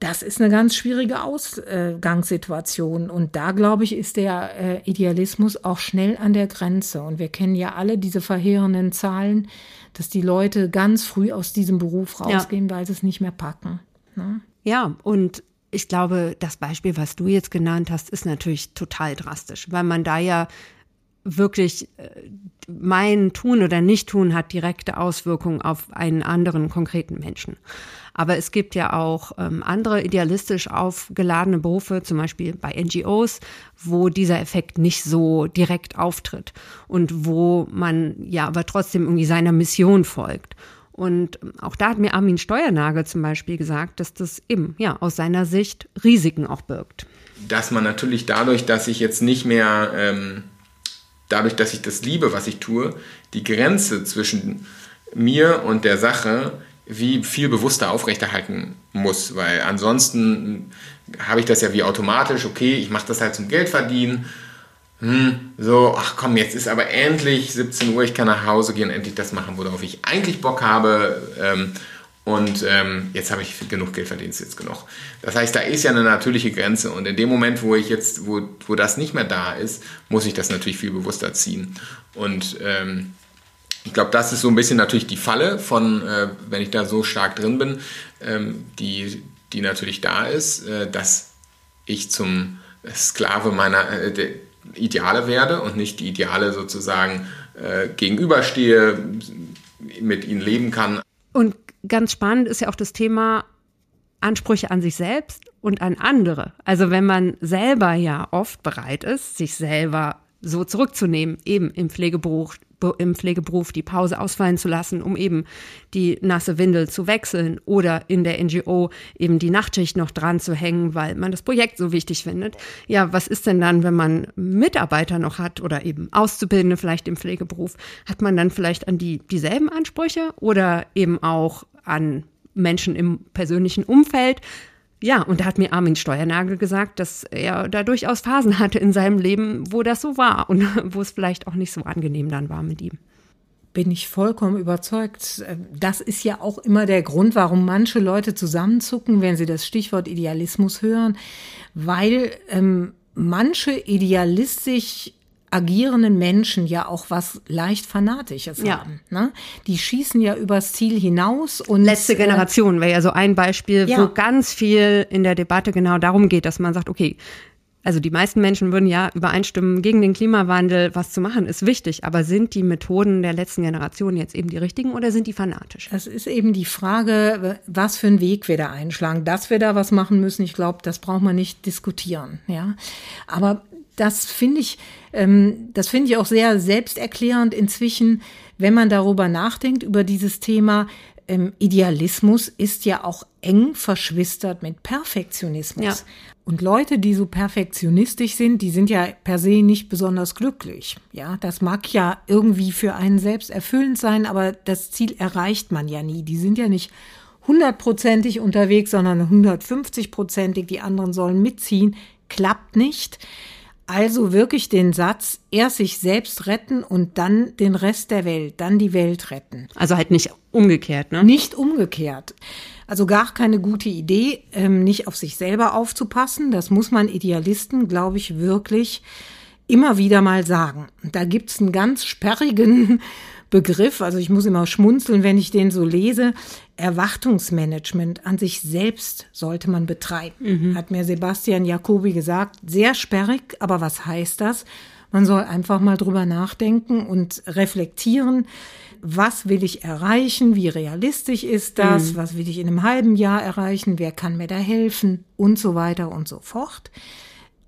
das ist eine ganz schwierige Ausgangssituation. Und da, glaube ich, ist der äh, Idealismus auch schnell an der Grenze. Und wir kennen ja alle diese verheerenden Zahlen, dass die Leute ganz früh aus diesem Beruf rausgehen, ja. weil sie es nicht mehr packen. Ne? Ja, und ich glaube, das Beispiel, was du jetzt genannt hast, ist natürlich total drastisch, weil man da ja wirklich äh, mein Tun oder Nicht-Tun hat direkte Auswirkungen auf einen anderen konkreten Menschen. Aber es gibt ja auch ähm, andere idealistisch aufgeladene Berufe, zum Beispiel bei NGOs, wo dieser Effekt nicht so direkt auftritt und wo man ja aber trotzdem irgendwie seiner Mission folgt. Und auch da hat mir Armin Steuernagel zum Beispiel gesagt, dass das eben ja aus seiner Sicht Risiken auch birgt. Dass man natürlich dadurch, dass ich jetzt nicht mehr, ähm, dadurch, dass ich das liebe, was ich tue, die Grenze zwischen mir und der Sache wie viel bewusster aufrechterhalten muss, weil ansonsten habe ich das ja wie automatisch, okay, ich mache das halt zum Geld verdienen. Hm, so, ach komm, jetzt ist aber endlich 17 Uhr, ich kann nach Hause gehen, endlich das machen, worauf ich eigentlich Bock habe. Ähm, und ähm, jetzt habe ich genug Geld verdient, jetzt genug. Das heißt, da ist ja eine natürliche Grenze. Und in dem Moment, wo ich jetzt, wo, wo das nicht mehr da ist, muss ich das natürlich viel bewusster ziehen. Und ähm, ich glaube, das ist so ein bisschen natürlich die Falle von, äh, wenn ich da so stark drin bin, ähm, die, die natürlich da ist, äh, dass ich zum Sklave meiner äh, Ideale werde und nicht die Ideale sozusagen äh, gegenüberstehe, mit ihnen leben kann. Und ganz spannend ist ja auch das Thema Ansprüche an sich selbst und an andere. Also wenn man selber ja oft bereit ist, sich selber so zurückzunehmen, eben im Pflegeberuf, im Pflegeberuf die Pause ausfallen zu lassen, um eben die nasse Windel zu wechseln oder in der NGO eben die Nachtschicht noch dran zu hängen, weil man das Projekt so wichtig findet. Ja, was ist denn dann, wenn man Mitarbeiter noch hat oder eben Auszubildende vielleicht im Pflegeberuf? Hat man dann vielleicht an die dieselben Ansprüche oder eben auch an Menschen im persönlichen Umfeld? Ja, und da hat mir Armin Steuernagel gesagt, dass er da durchaus Phasen hatte in seinem Leben, wo das so war und wo es vielleicht auch nicht so angenehm dann war mit ihm. Bin ich vollkommen überzeugt. Das ist ja auch immer der Grund, warum manche Leute zusammenzucken, wenn sie das Stichwort Idealismus hören, weil ähm, manche idealistisch agierenden Menschen ja auch was leicht Fanatisches ja. haben. Ne? Die schießen ja übers Ziel hinaus und letzte äh, Generation wäre ja so ein Beispiel, ja. wo ganz viel in der Debatte genau darum geht, dass man sagt, okay, also die meisten Menschen würden ja übereinstimmen, gegen den Klimawandel was zu machen, ist wichtig. Aber sind die Methoden der letzten Generation jetzt eben die richtigen oder sind die fanatisch? Das ist eben die Frage, was für einen Weg wir da einschlagen. Dass wir da was machen müssen, ich glaube, das braucht man nicht diskutieren. Ja, aber das finde ich, ähm, das finde ich auch sehr selbsterklärend inzwischen, wenn man darüber nachdenkt, über dieses Thema. Ähm, Idealismus ist ja auch eng verschwistert mit Perfektionismus. Ja. Und Leute, die so perfektionistisch sind, die sind ja per se nicht besonders glücklich. Ja, das mag ja irgendwie für einen selbst erfüllend sein, aber das Ziel erreicht man ja nie. Die sind ja nicht hundertprozentig unterwegs, sondern 150-prozentig. Die anderen sollen mitziehen. Klappt nicht. Also wirklich den Satz, erst sich selbst retten und dann den Rest der Welt, dann die Welt retten. Also halt nicht umgekehrt, ne? Nicht umgekehrt. Also gar keine gute Idee, ähm, nicht auf sich selber aufzupassen. Das muss man Idealisten, glaube ich, wirklich immer wieder mal sagen. Da gibt's einen ganz sperrigen Begriff, also ich muss immer schmunzeln, wenn ich den so lese. Erwartungsmanagement an sich selbst sollte man betreiben, mhm. hat mir Sebastian Jacobi gesagt. Sehr sperrig, aber was heißt das? Man soll einfach mal drüber nachdenken und reflektieren. Was will ich erreichen? Wie realistisch ist das? Mhm. Was will ich in einem halben Jahr erreichen? Wer kann mir da helfen? Und so weiter und so fort.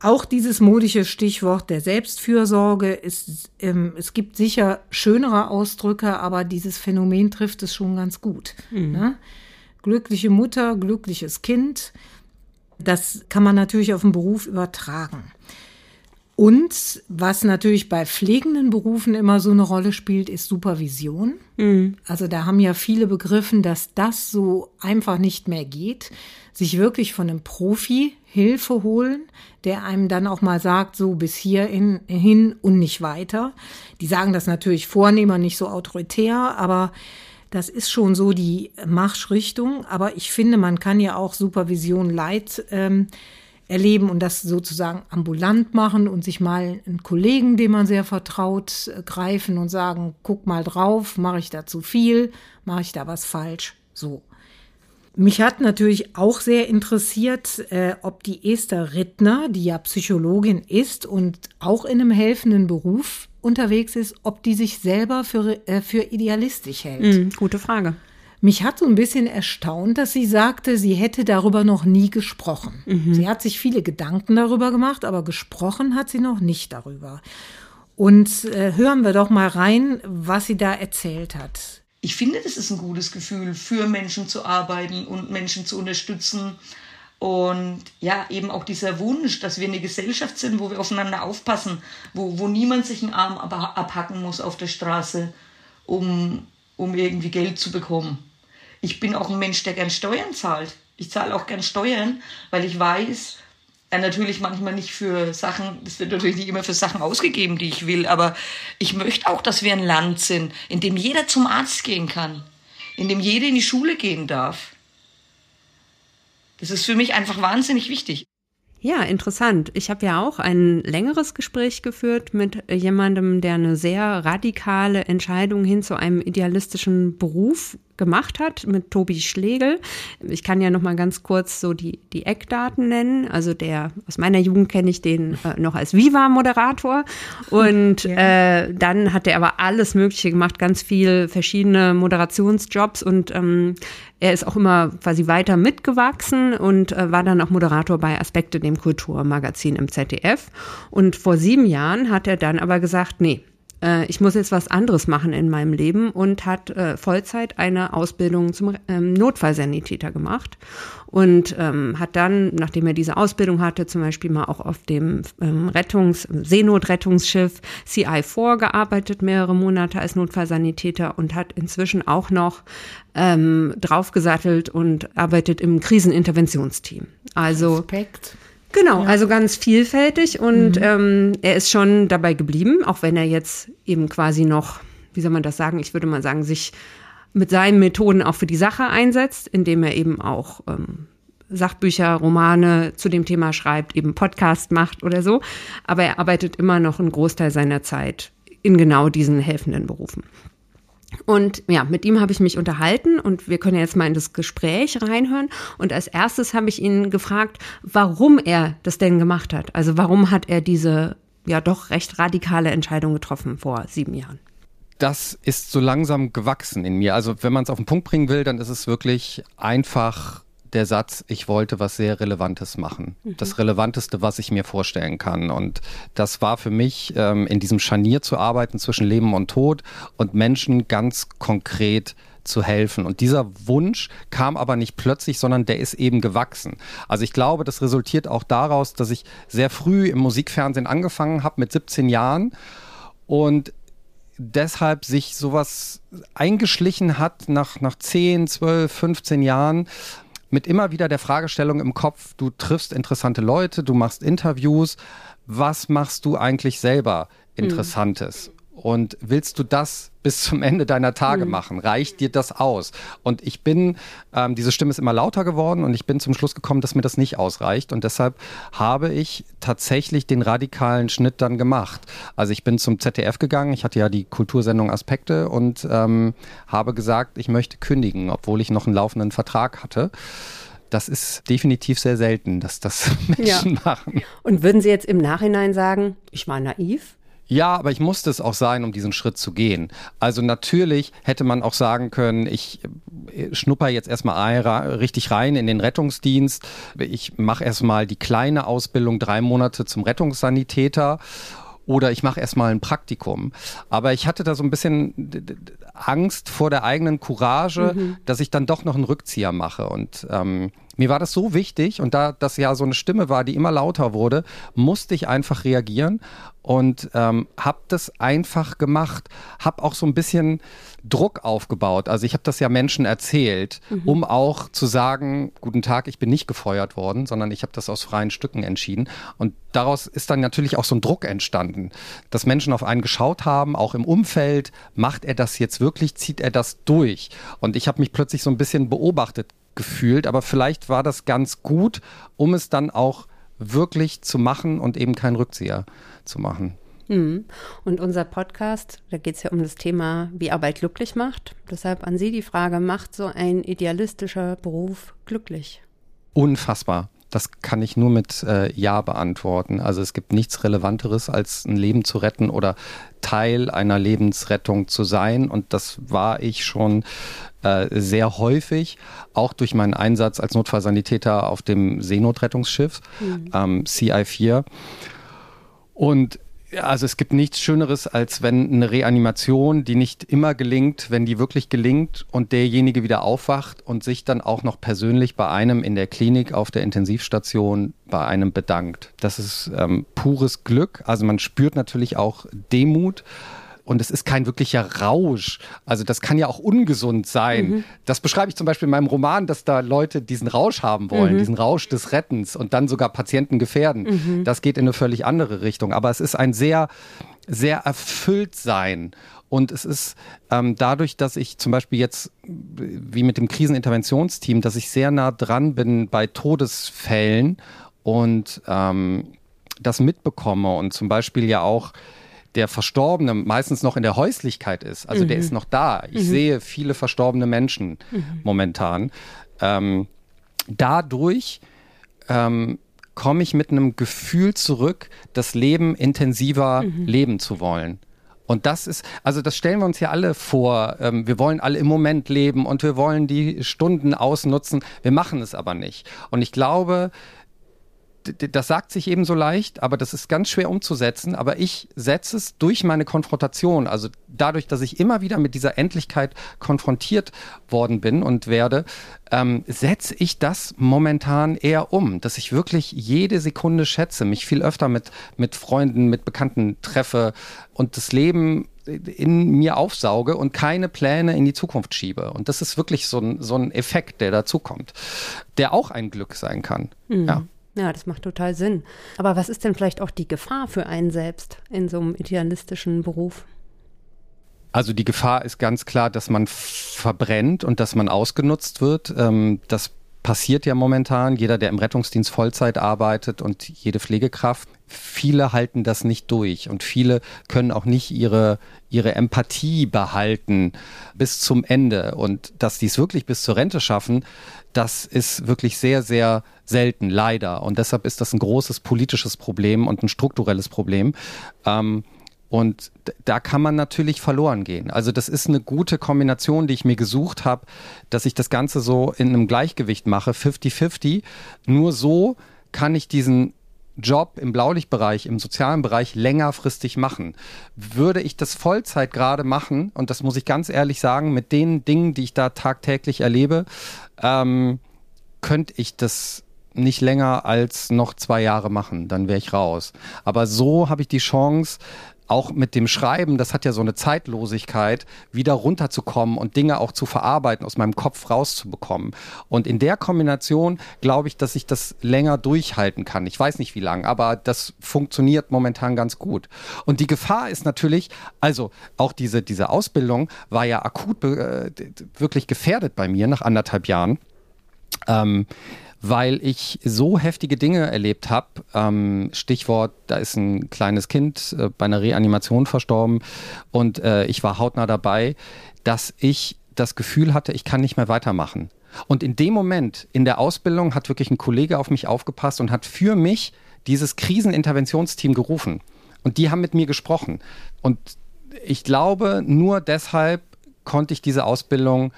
Auch dieses modische Stichwort der Selbstfürsorge ist, ähm, es gibt sicher schönere Ausdrücke, aber dieses Phänomen trifft es schon ganz gut. Mhm. Ne? Glückliche Mutter, glückliches Kind, das kann man natürlich auf den Beruf übertragen. Und was natürlich bei pflegenden Berufen immer so eine Rolle spielt, ist Supervision. Mhm. Also da haben ja viele begriffen, dass das so einfach nicht mehr geht. Sich wirklich von einem Profi Hilfe holen, der einem dann auch mal sagt, so bis hier in, hin und nicht weiter. Die sagen das natürlich vornehmer, nicht so autoritär, aber das ist schon so die Marschrichtung. Aber ich finde, man kann ja auch Supervision Leid ähm, erleben und das sozusagen ambulant machen und sich mal einen Kollegen, dem man sehr vertraut, äh, greifen und sagen, guck mal drauf, mache ich da zu viel, mache ich da was falsch, so. Mich hat natürlich auch sehr interessiert, äh, ob die Esther Rittner, die ja Psychologin ist und auch in einem helfenden Beruf unterwegs ist, ob die sich selber für, äh, für idealistisch hält. Mhm, gute Frage. Mich hat so ein bisschen erstaunt, dass sie sagte, sie hätte darüber noch nie gesprochen. Mhm. Sie hat sich viele Gedanken darüber gemacht, aber gesprochen hat sie noch nicht darüber. Und äh, hören wir doch mal rein, was sie da erzählt hat ich finde, das ist ein gutes Gefühl, für Menschen zu arbeiten und Menschen zu unterstützen. Und ja, eben auch dieser Wunsch, dass wir eine Gesellschaft sind, wo wir aufeinander aufpassen, wo, wo niemand sich einen Arm abhacken muss auf der Straße, um, um irgendwie Geld zu bekommen. Ich bin auch ein Mensch, der gern Steuern zahlt. Ich zahle auch gern Steuern, weil ich weiß, ja, natürlich manchmal nicht für Sachen, das wird natürlich nicht immer für Sachen ausgegeben, die ich will, aber ich möchte auch, dass wir ein Land sind, in dem jeder zum Arzt gehen kann, in dem jeder in die Schule gehen darf. Das ist für mich einfach wahnsinnig wichtig. Ja, interessant. Ich habe ja auch ein längeres Gespräch geführt mit jemandem, der eine sehr radikale Entscheidung hin zu einem idealistischen Beruf gemacht hat mit Tobi Schlegel. Ich kann ja noch mal ganz kurz so die, die Eckdaten nennen. Also der, aus meiner Jugend kenne ich den äh, noch als Viva-Moderator. Und ja. äh, dann hat er aber alles Mögliche gemacht, ganz viel verschiedene Moderationsjobs und ähm, er ist auch immer quasi weiter mitgewachsen und äh, war dann auch Moderator bei Aspekte, dem Kulturmagazin im ZDF. Und vor sieben Jahren hat er dann aber gesagt, nee, äh, ich muss jetzt was anderes machen in meinem Leben und hat äh, Vollzeit eine Ausbildung zum ähm, Notfallsanitäter gemacht und ähm, hat dann, nachdem er diese Ausbildung hatte, zum Beispiel mal auch auf dem ähm, Rettungs-, Seenotrettungsschiff CI4 gearbeitet, mehrere Monate als Notfallsanitäter und hat inzwischen auch noch ähm, draufgesattelt und arbeitet im Kriseninterventionsteam. Also Respekt. Genau, ja. also ganz vielfältig und mhm. ähm, er ist schon dabei geblieben, auch wenn er jetzt eben quasi noch, wie soll man das sagen, ich würde mal sagen, sich mit seinen Methoden auch für die Sache einsetzt, indem er eben auch ähm, Sachbücher, Romane zu dem Thema schreibt, eben Podcast macht oder so. Aber er arbeitet immer noch einen Großteil seiner Zeit in genau diesen helfenden Berufen. Und ja, mit ihm habe ich mich unterhalten und wir können jetzt mal in das Gespräch reinhören. Und als erstes habe ich ihn gefragt, warum er das denn gemacht hat. Also warum hat er diese ja doch recht radikale Entscheidung getroffen vor sieben Jahren? Das ist so langsam gewachsen in mir. Also wenn man es auf den Punkt bringen will, dann ist es wirklich einfach der Satz, ich wollte was sehr Relevantes machen. Mhm. Das Relevanteste, was ich mir vorstellen kann. Und das war für mich, ähm, in diesem Scharnier zu arbeiten zwischen Leben und Tod und Menschen ganz konkret zu helfen. Und dieser Wunsch kam aber nicht plötzlich, sondern der ist eben gewachsen. Also ich glaube, das resultiert auch daraus, dass ich sehr früh im Musikfernsehen angefangen habe mit 17 Jahren und deshalb sich sowas eingeschlichen hat nach, nach 10, 12, 15 Jahren, mit immer wieder der Fragestellung im Kopf, du triffst interessante Leute, du machst Interviews, was machst du eigentlich selber hm. Interessantes? Mhm. Und willst du das bis zum Ende deiner Tage mhm. machen? Reicht dir das aus? Und ich bin, ähm, diese Stimme ist immer lauter geworden und ich bin zum Schluss gekommen, dass mir das nicht ausreicht. Und deshalb habe ich tatsächlich den radikalen Schnitt dann gemacht. Also ich bin zum ZDF gegangen, ich hatte ja die Kultursendung Aspekte und ähm, habe gesagt, ich möchte kündigen, obwohl ich noch einen laufenden Vertrag hatte das ist definitiv sehr selten, dass das Menschen ja. machen. Und würden Sie jetzt im Nachhinein sagen, ich war naiv? Ja, aber ich musste es auch sein, um diesen Schritt zu gehen. Also natürlich hätte man auch sagen können, ich äh, schnupper jetzt erstmal richtig rein in den Rettungsdienst. Ich mache erstmal die kleine Ausbildung drei Monate zum Rettungssanitäter oder ich mache erstmal ein Praktikum. Aber ich hatte da so ein bisschen Angst vor der eigenen Courage, mhm. dass ich dann doch noch einen Rückzieher mache. Und ähm, mir war das so wichtig und da das ja so eine Stimme war, die immer lauter wurde, musste ich einfach reagieren und ähm, habe das einfach gemacht, habe auch so ein bisschen Druck aufgebaut. Also ich habe das ja Menschen erzählt, mhm. um auch zu sagen, guten Tag, ich bin nicht gefeuert worden, sondern ich habe das aus freien Stücken entschieden. Und daraus ist dann natürlich auch so ein Druck entstanden, dass Menschen auf einen geschaut haben, auch im Umfeld, macht er das jetzt wirklich, zieht er das durch? Und ich habe mich plötzlich so ein bisschen beobachtet gefühlt, aber vielleicht war das ganz gut, um es dann auch wirklich zu machen und eben keinen Rückzieher zu machen. Hm. Und unser Podcast, da geht es ja um das Thema, wie Arbeit glücklich macht. Deshalb an Sie die Frage, macht so ein idealistischer Beruf glücklich? Unfassbar. Das kann ich nur mit äh, Ja beantworten. Also es gibt nichts Relevanteres, als ein Leben zu retten oder Teil einer Lebensrettung zu sein. Und das war ich schon äh, sehr häufig, auch durch meinen Einsatz als Notfallsanitäter auf dem Seenotrettungsschiff mhm. ähm, CI4. Und also es gibt nichts Schöneres, als wenn eine Reanimation, die nicht immer gelingt, wenn die wirklich gelingt und derjenige wieder aufwacht und sich dann auch noch persönlich bei einem in der Klinik auf der Intensivstation bei einem bedankt. Das ist ähm, pures Glück. Also man spürt natürlich auch Demut und es ist kein wirklicher Rausch. Also das kann ja auch ungesund sein. Mhm. Das beschreibe ich zum Beispiel in meinem Roman, dass da Leute diesen Rausch haben wollen, mhm. diesen Rausch des Rettens und dann sogar Patienten gefährden. Mhm. Das geht in eine völlig andere Richtung. Aber es ist ein sehr, sehr erfüllt sein. Und es ist ähm, dadurch, dass ich zum Beispiel jetzt, wie mit dem Kriseninterventionsteam, dass ich sehr nah dran bin bei Todesfällen und ähm, das mitbekomme und zum Beispiel ja auch der Verstorbene meistens noch in der Häuslichkeit ist. Also mhm. der ist noch da. Ich mhm. sehe viele verstorbene Menschen mhm. momentan. Ähm, dadurch ähm, komme ich mit einem Gefühl zurück, das Leben intensiver mhm. leben zu wollen. Und das ist, also das stellen wir uns ja alle vor. Ähm, wir wollen alle im Moment leben und wir wollen die Stunden ausnutzen. Wir machen es aber nicht. Und ich glaube, das sagt sich eben so leicht, aber das ist ganz schwer umzusetzen. Aber ich setze es durch meine Konfrontation, also dadurch, dass ich immer wieder mit dieser Endlichkeit konfrontiert worden bin und werde, ähm, setze ich das momentan eher um, dass ich wirklich jede Sekunde schätze, mich viel öfter mit, mit Freunden, mit Bekannten treffe und das Leben in mir aufsauge und keine Pläne in die Zukunft schiebe. Und das ist wirklich so ein, so ein Effekt, der dazukommt, der auch ein Glück sein kann. Mhm. Ja. Ja, das macht total Sinn. Aber was ist denn vielleicht auch die Gefahr für einen selbst in so einem idealistischen Beruf? Also die Gefahr ist ganz klar, dass man verbrennt und dass man ausgenutzt wird. Ähm, das passiert ja momentan. Jeder, der im Rettungsdienst Vollzeit arbeitet und jede Pflegekraft, viele halten das nicht durch und viele können auch nicht ihre, ihre Empathie behalten bis zum Ende. Und dass die es wirklich bis zur Rente schaffen, das ist wirklich sehr, sehr selten, leider. Und deshalb ist das ein großes politisches Problem und ein strukturelles Problem. Ähm, und da kann man natürlich verloren gehen. Also das ist eine gute Kombination, die ich mir gesucht habe, dass ich das Ganze so in einem Gleichgewicht mache, 50-50. Nur so kann ich diesen Job im Blaulichtbereich, im sozialen Bereich längerfristig machen. Würde ich das Vollzeit gerade machen, und das muss ich ganz ehrlich sagen, mit den Dingen, die ich da tagtäglich erlebe, ähm, könnte ich das nicht länger als noch zwei Jahre machen, dann wäre ich raus. Aber so habe ich die Chance, auch mit dem Schreiben, das hat ja so eine Zeitlosigkeit, wieder runterzukommen und Dinge auch zu verarbeiten, aus meinem Kopf rauszubekommen. Und in der Kombination glaube ich, dass ich das länger durchhalten kann. Ich weiß nicht wie lange, aber das funktioniert momentan ganz gut. Und die Gefahr ist natürlich, also auch diese, diese Ausbildung war ja akut äh, wirklich gefährdet bei mir nach anderthalb Jahren. Ähm, weil ich so heftige Dinge erlebt habe. Ähm, Stichwort, da ist ein kleines Kind äh, bei einer Reanimation verstorben und äh, ich war hautnah dabei, dass ich das Gefühl hatte, ich kann nicht mehr weitermachen. Und in dem Moment in der Ausbildung hat wirklich ein Kollege auf mich aufgepasst und hat für mich dieses Kriseninterventionsteam gerufen. Und die haben mit mir gesprochen. Und ich glaube, nur deshalb konnte ich diese Ausbildung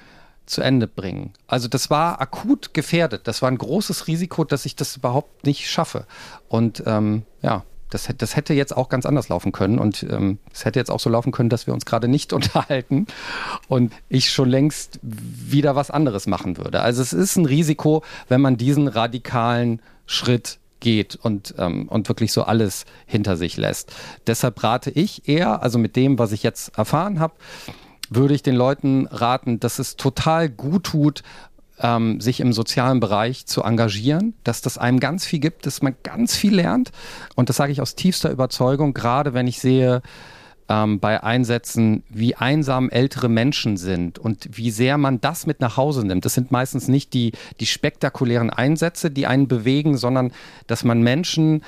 zu Ende bringen. Also das war akut gefährdet. Das war ein großes Risiko, dass ich das überhaupt nicht schaffe. Und ähm, ja, das, das, hätte jetzt auch ganz anders laufen können. Und ähm, es ähm, hätte jetzt auch so laufen können, dass wir uns gerade nicht unterhalten und ich schon längst wieder was anderes machen würde. Also es ist ein Risiko, wenn man diesen radikalen Schritt geht und, ähm, und wirklich so alles hinter sich lässt. Deshalb rate ich eher, also mit dem, was ich jetzt erfahren habe, würde ich den Leuten raten, dass es total gut tut, ähm, sich im sozialen Bereich zu engagieren, dass das einem ganz viel gibt, dass man ganz viel lernt. Und das sage ich aus tiefster Überzeugung, gerade wenn ich sehe, ähm, bei Einsätzen, wie einsam ältere Menschen sind und wie sehr man das mit nach Hause nimmt. Das sind meistens nicht die, die spektakulären Einsätze, die einen bewegen, sondern dass man Menschen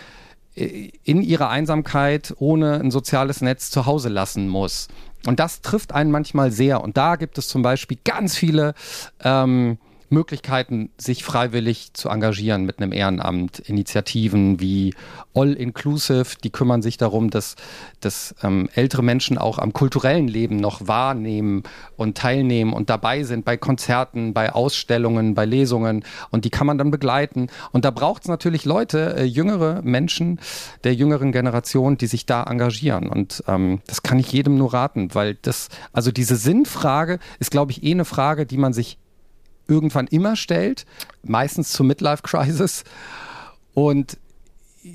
äh, in ihrer Einsamkeit ohne ein soziales Netz zu Hause lassen muss. Und das trifft einen manchmal sehr. Und da gibt es zum Beispiel ganz viele ähm, Möglichkeiten, sich freiwillig zu engagieren mit einem Ehrenamt. Initiativen wie All Inclusive, die kümmern sich darum, dass, dass ähm, ältere Menschen auch am kulturellen Leben noch wahrnehmen und teilnehmen und dabei sind bei Konzerten, bei Ausstellungen, bei Lesungen und die kann man dann begleiten. Und da braucht es natürlich Leute, äh, jüngere Menschen der jüngeren Generation, die sich da engagieren. Und ähm, das kann ich jedem nur raten, weil das, also diese Sinnfrage ist, glaube ich, eh eine Frage, die man sich irgendwann immer stellt, meistens zur Midlife Crisis. Und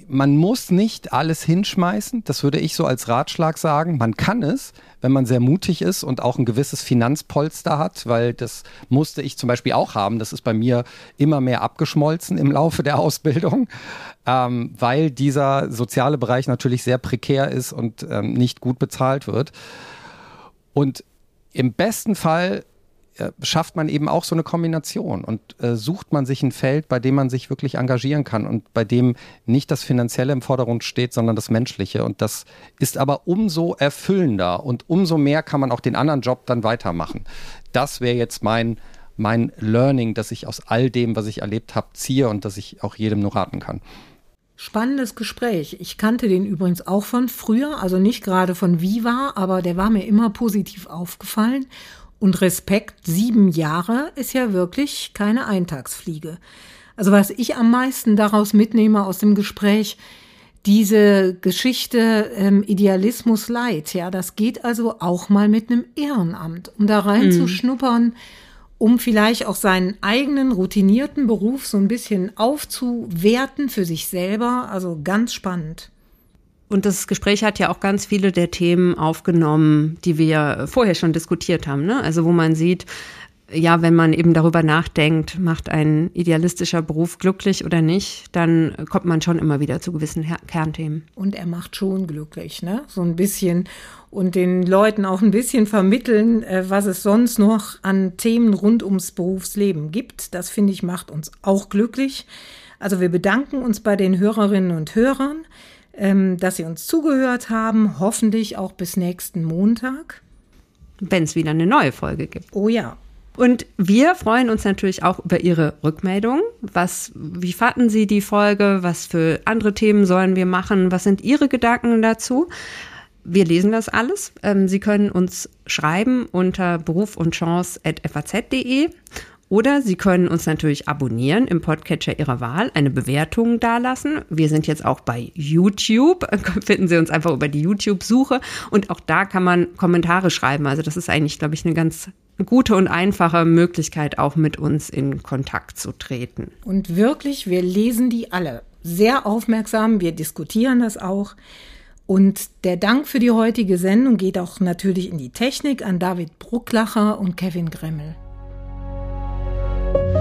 man muss nicht alles hinschmeißen, das würde ich so als Ratschlag sagen. Man kann es, wenn man sehr mutig ist und auch ein gewisses Finanzpolster hat, weil das musste ich zum Beispiel auch haben. Das ist bei mir immer mehr abgeschmolzen im Laufe der Ausbildung, ähm, weil dieser soziale Bereich natürlich sehr prekär ist und ähm, nicht gut bezahlt wird. Und im besten Fall schafft man eben auch so eine Kombination und äh, sucht man sich ein Feld, bei dem man sich wirklich engagieren kann und bei dem nicht das Finanzielle im Vordergrund steht, sondern das Menschliche. Und das ist aber umso erfüllender und umso mehr kann man auch den anderen Job dann weitermachen. Das wäre jetzt mein, mein Learning, dass ich aus all dem, was ich erlebt habe, ziehe und dass ich auch jedem nur raten kann. Spannendes Gespräch. Ich kannte den übrigens auch von früher, also nicht gerade von Viva, aber der war mir immer positiv aufgefallen. Und Respekt, sieben Jahre ist ja wirklich keine Eintagsfliege. Also was ich am meisten daraus mitnehme aus dem Gespräch, diese Geschichte ähm, Idealismus Leid, ja, das geht also auch mal mit einem Ehrenamt, um da reinzuschnuppern, mhm. um vielleicht auch seinen eigenen routinierten Beruf so ein bisschen aufzuwerten für sich selber. Also ganz spannend. Und das Gespräch hat ja auch ganz viele der Themen aufgenommen, die wir vorher schon diskutiert haben. Ne? Also wo man sieht, ja, wenn man eben darüber nachdenkt, macht ein idealistischer Beruf glücklich oder nicht, dann kommt man schon immer wieder zu gewissen Her Kernthemen. Und er macht schon glücklich, ne? So ein bisschen. Und den Leuten auch ein bisschen vermitteln, äh, was es sonst noch an Themen rund ums Berufsleben gibt. Das finde ich macht uns auch glücklich. Also wir bedanken uns bei den Hörerinnen und Hörern dass Sie uns zugehört haben. Hoffentlich auch bis nächsten Montag. Wenn es wieder eine neue Folge gibt. Oh ja. Und wir freuen uns natürlich auch über Ihre Rückmeldung. Was, wie fanden Sie die Folge? Was für andere Themen sollen wir machen? Was sind Ihre Gedanken dazu? Wir lesen das alles. Ähm, Sie können uns schreiben unter berufundchance.faz.de oder Sie können uns natürlich abonnieren im Podcatcher Ihrer Wahl, eine Bewertung dalassen. Wir sind jetzt auch bei YouTube. Finden Sie uns einfach über die YouTube-Suche. Und auch da kann man Kommentare schreiben. Also das ist eigentlich, glaube ich, eine ganz gute und einfache Möglichkeit, auch mit uns in Kontakt zu treten. Und wirklich, wir lesen die alle sehr aufmerksam. Wir diskutieren das auch. Und der Dank für die heutige Sendung geht auch natürlich in die Technik an David Brucklacher und Kevin Gremmel. Thank you